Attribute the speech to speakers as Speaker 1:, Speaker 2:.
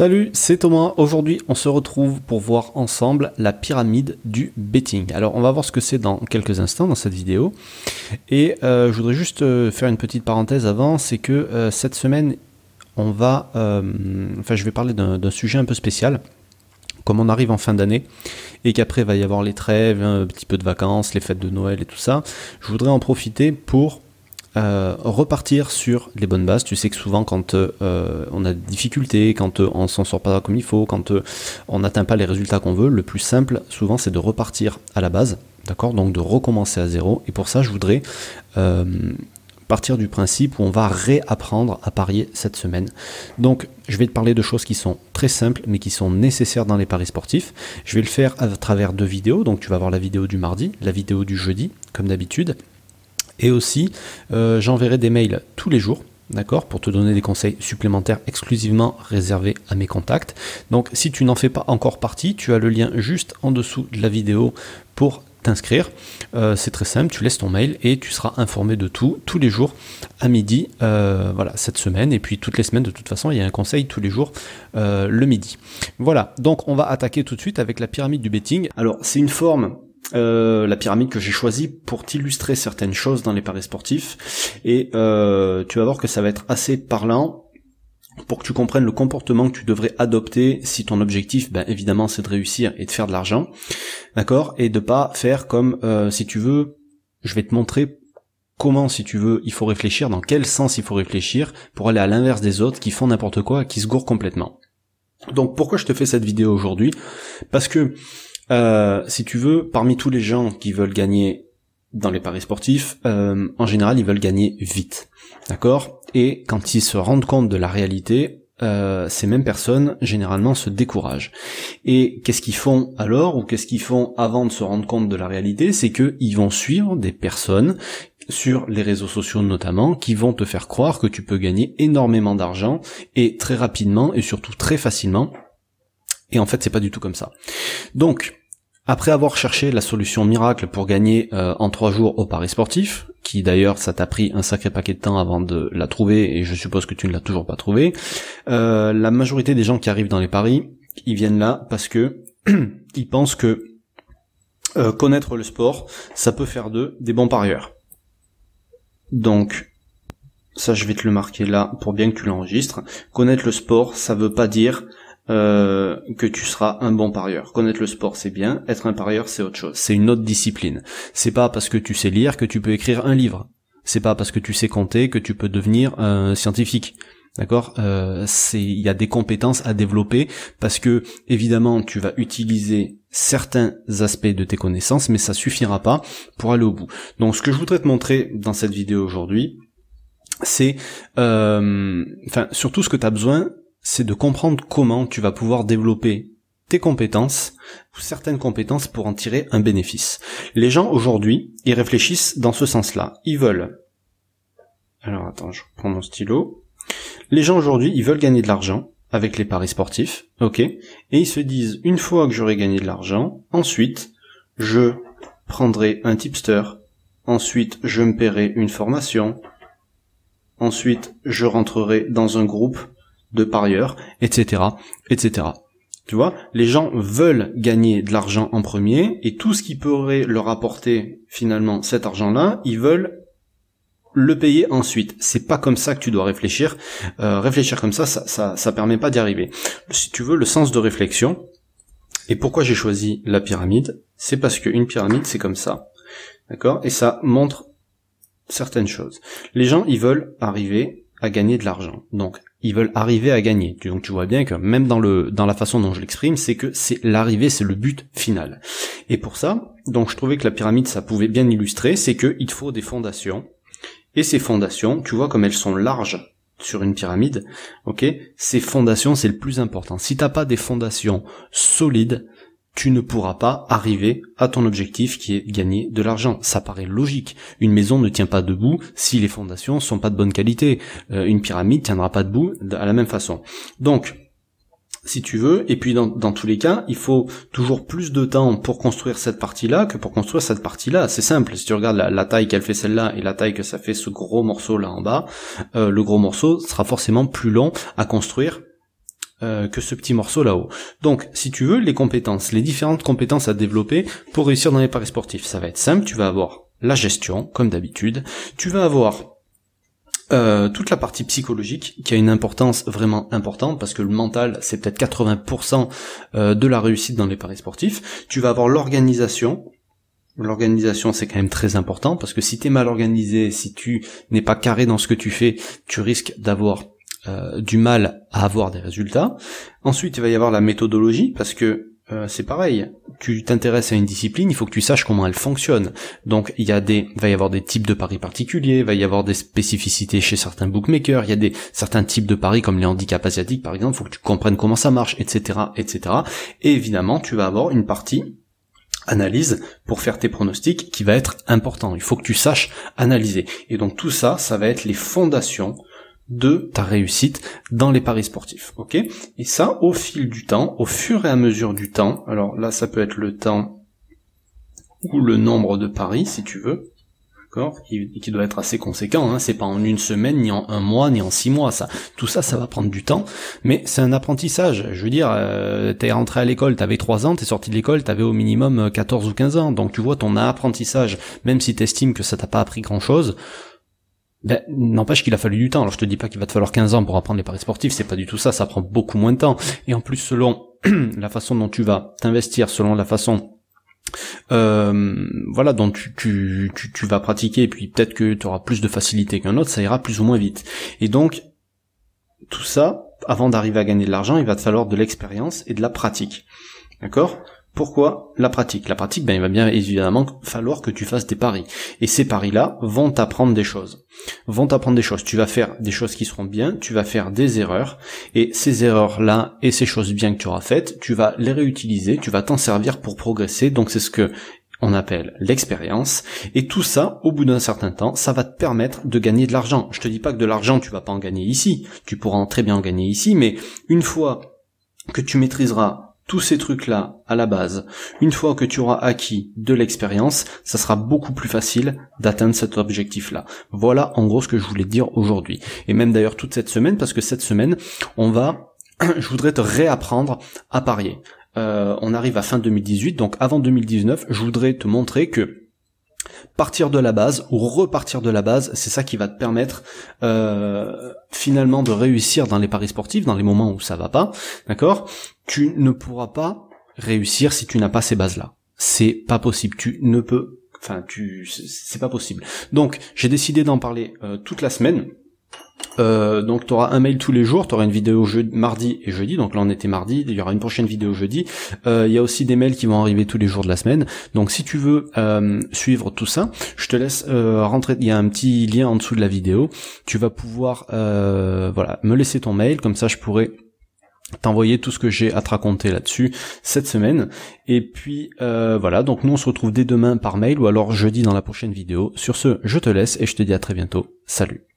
Speaker 1: Salut, c'est Thomas. Aujourd'hui, on se retrouve pour voir ensemble la pyramide du betting. Alors, on va voir ce que c'est dans quelques instants dans cette vidéo. Et euh, je voudrais juste euh, faire une petite parenthèse avant, c'est que euh, cette semaine, on va, enfin, je vais parler d'un sujet un peu spécial. Comme on arrive en fin d'année et qu'après il va y avoir les trêves, un petit peu de vacances, les fêtes de Noël et tout ça, je voudrais en profiter pour euh, repartir sur les bonnes bases. Tu sais que souvent quand euh, on a des difficultés, quand euh, on s'en sort pas comme il faut, quand on n'atteint pas les résultats qu'on veut, le plus simple souvent c'est de repartir à la base, d'accord? Donc de recommencer à zéro. Et pour ça je voudrais partir du principe où on va réapprendre à parier cette semaine. Donc je vais te parler de choses qui sont très simples mais qui sont nécessaires dans les paris sportifs. Je vais le faire à travers deux vidéos. Donc tu vas voir la vidéo du mardi, la vidéo du jeudi comme d'habitude. Et aussi, euh, j'enverrai des mails tous les jours d'accord, pour te donner des conseils supplémentaires exclusivement réservés à mes contacts. Donc si tu n'en fais pas encore partie, tu as le lien juste en dessous de la vidéo pour t'inscrire. Euh, c'est très simple, tu laisses ton mail et tu seras informé de tout tous les jours à midi, euh, voilà, cette semaine, et puis toutes les semaines de toute façon, il y a un conseil tous les jours le midi. Voilà, donc on va attaquer tout de suite avec la pyramide du betting. Alors c'est une forme euh, la pyramide que j'ai choisie pour t'illustrer certaines choses dans les paris sportifs. Et euh, tu vas voir que ça va être assez parlant pour que tu comprennes le comportement que tu devrais adopter si ton objectif, ben, évidemment, c'est de réussir et de faire de l'argent, d'accord, et de pas faire comme euh, si tu veux, je vais te montrer comment, si tu veux, il faut réfléchir, dans quel sens il faut réfléchir pour aller à l'inverse des autres qui font n'importe quoi, qui se gourent complètement. Donc pourquoi je te fais cette vidéo aujourd'hui? Parce que euh, si tu veux, parmi tous les gens qui veulent gagner dans les paris sportifs, euh, en général, ils veulent gagner vite. D'accord? Et quand ils se rendent compte de la réalité, euh, ces mêmes personnes généralement se découragent. Et qu'est-ce qu'ils font alors ou qu'est-ce qu'ils font avant de se rendre compte de la réalité? C'est qu'ils vont suivre des personnes sur les réseaux sociaux notamment qui vont te faire croire que tu peux gagner énormément d'argent et très rapidement et surtout très facilement. Et en fait, c'est pas du tout comme ça. Donc, après avoir cherché la solution miracle pour gagner euh, en trois jours au Paris sportif, qui d'ailleurs ça t'a pris un sacré paquet de temps avant de la trouver et je suppose que tu ne l'as toujours pas trouvé, euh, la majorité des gens qui arrivent dans les paris, ils viennent là parce que ils pensent que euh, connaître le sport, ça peut faire d'eux des bons parieurs. Donc ça je vais te le marquer là pour bien que tu l'enregistres. Connaître le sport, ça veut pas dire euh, que tu seras un bon parieur. Connaître le sport, c'est bien. Être un parieur, c'est autre chose. C'est une autre discipline. C'est pas parce que tu sais lire que tu peux écrire un livre. C'est pas parce que tu sais compter que tu peux devenir un scientifique. D'accord? Euh, C'est il y a des compétences à développer parce que évidemment tu vas utiliser certains aspects de tes connaissances, mais ça suffira pas pour aller au bout. Donc ce que je voudrais te montrer dans cette vidéo aujourd'hui, c'est euh, enfin surtout ce que tu as besoin, c'est de comprendre comment tu vas pouvoir développer tes compétences ou certaines compétences pour en tirer un bénéfice. Les gens aujourd'hui, ils réfléchissent dans ce sens-là. Ils veulent. Alors attends, je prends mon stylo. Les gens aujourd'hui, ils veulent gagner de l'argent avec les paris sportifs, ok? Et ils se disent, une fois que j'aurai gagné de l'argent, ensuite, je prendrai un tipster, ensuite je me paierai une formation, ensuite je rentrerai dans un groupe de parieurs, etc., etc. Tu vois, les gens veulent gagner de l'argent en premier et tout ce qui pourrait leur apporter finalement cet argent-là, ils veulent le payer ensuite. C'est pas comme ça que tu dois réfléchir. Euh, réfléchir comme ça, ça, ça, permet pas d'y arriver. Si tu veux, le sens de réflexion. Et pourquoi j'ai choisi la pyramide? C'est parce qu'une pyramide, c'est comme ça, d'accord? Et ça montre certaines choses. Les gens, ils veulent arriver à gagner de l'argent. Donc, ils veulent arriver à gagner. Donc tu vois bien que même dans le dans la façon dont je l'exprime, c'est que c'est l'arrivée, c'est le but final. Et pour ça, donc je trouvais que la pyramide ça pouvait bien illustrer, c'est que il faut des fondations. Et ces fondations, tu vois comme elles sont larges sur une pyramide, ok Ces fondations, c'est le plus important. Si t'as pas des fondations solides, tu ne pourras pas arriver à ton objectif qui est gagner de l'argent. Ça paraît logique. Une maison ne tient pas debout si les fondations sont pas de bonne qualité. Euh, une pyramide tiendra pas debout à la même façon. Donc, si tu veux, et puis dans, tous les cas, il faut toujours plus de temps pour construire cette partie-là que pour construire cette partie-là. C'est simple, si tu regardes la, taille qu'elle fait celle-là et la taille que ça fait ce gros morceau là en bas, euh, le gros morceau sera forcément plus long à construire euh, que ce petit morceau là-haut. Donc, si tu veux, les compétences, les différentes compétences à développer pour réussir dans les paris sportifs, ça va être simple. Tu vas avoir la gestion, comme d'habitude. Tu vas avoir euh, toute la partie psychologique qui a une importance vraiment importante parce que le mental c'est peut-être 80% euh, de la réussite dans les paris sportifs. Tu vas avoir l'organisation. L'organisation c'est quand même très important parce que si tu es mal organisé, si tu n'es pas carré dans ce que tu fais, tu risques d'avoir euh, du mal à avoir des résultats. Ensuite il va y avoir la méthodologie parce que euh, c'est pareil. Tu t'intéresses à une discipline, il faut que tu saches comment elle fonctionne. Donc il y a des, va y avoir des types de paris particuliers, il va y avoir des spécificités chez certains bookmakers, il y a des certains types de paris comme les handicaps asiatiques par exemple, il faut que tu comprennes comment ça marche, etc., etc. Et évidemment, tu vas avoir une partie analyse pour faire tes pronostics qui va être important. Il faut que tu saches analyser. Et donc tout ça, ça va être les fondations de ta réussite dans les paris sportifs. Ok? Et ça, au fil du temps, au fur et à mesure du temps, alors là, ça peut être le temps ou le nombre de paris, si tu veux, d'accord? Qui, qui, doit être assez conséquent, hein, c'est pas en une semaine, ni en un mois, ni en six mois, ça. Tout ça, ça va prendre du temps, mais c'est un apprentissage. Je veux dire, euh, t'es rentré à l'école, t'avais trois ans, t'es sorti de l'école, t'avais au minimum 14 ou 15 ans, donc tu vois, ton apprentissage, même si t'estimes que ça t'a pas appris grand chose, ben, n'empêche qu'il a fallu du temps. Alors je te dis pas qu'il va te falloir 15 ans pour apprendre les paris sportifs, c'est pas du tout ça, ça prend beaucoup moins de temps. Et en plus, selon la façon dont tu vas t'investir, selon la façon euh, voilà dont tu, tu, tu, tu, vas pratiquer, et puis peut-être que tu auras plus de facilité qu'un autre, ça ira plus ou moins vite. Et donc, tout ça, avant d'arriver à gagner de l'argent, il va te falloir de l'expérience et de la pratique. D'accord? Pourquoi la pratique? La pratique, ben, il va bien évidemment falloir que tu fasses des paris. Et ces paris-là vont t'apprendre des choses. Vont t'apprendre des choses. Tu vas faire des choses qui seront bien, tu vas faire des erreurs, et ces erreurs-là et ces choses bien que tu auras faites, tu vas les réutiliser, tu vas t'en servir pour progresser. Donc c'est ce que on appelle l'expérience. Et tout ça, au bout d'un certain temps, ça va te permettre de gagner de l'argent. Je te dis pas que de l'argent, tu vas pas en gagner ici. Tu pourras très bien en gagner ici, mais une fois que tu maîtriseras tous ces trucs-là à la base, une fois que tu auras acquis de l'expérience, ça sera beaucoup plus facile d'atteindre cet objectif-là. Voilà en gros ce que je voulais dire aujourd'hui. Et même d'ailleurs toute cette semaine, parce que cette semaine, on va, je voudrais te réapprendre à parier. Euh, on arrive à fin 2018, donc avant 2019, je voudrais te montrer que partir de la base ou repartir de la base, c'est ça qui va te permettre euh, finalement de réussir dans les paris sportifs, dans les moments où ça va pas, d'accord? Tu ne pourras pas réussir si tu n'as pas ces bases-là. C'est pas possible. Tu ne peux, enfin, tu, c'est pas possible. Donc, j'ai décidé d'en parler euh, toute la semaine euh, donc tu auras un mail tous les jours, tu auras une vidéo jeudi, mardi et jeudi, donc là on était mardi, il y aura une prochaine vidéo jeudi. Euh, il y a aussi des mails qui vont arriver tous les jours de la semaine. Donc si tu veux suivre tout ça, je te laisse rentrer, il y a un petit lien en dessous de la vidéo. Tu vas pouvoir voilà me laisser ton mail, comme ça je pourrai t'envoyer tout ce que j'ai à te raconter là-dessus cette semaine. Et puis voilà, donc nous on se retrouve dès demain par mail ou alors jeudi dans la prochaine vidéo. Sur ce, je te laisse et je te dis à très bientôt. Salut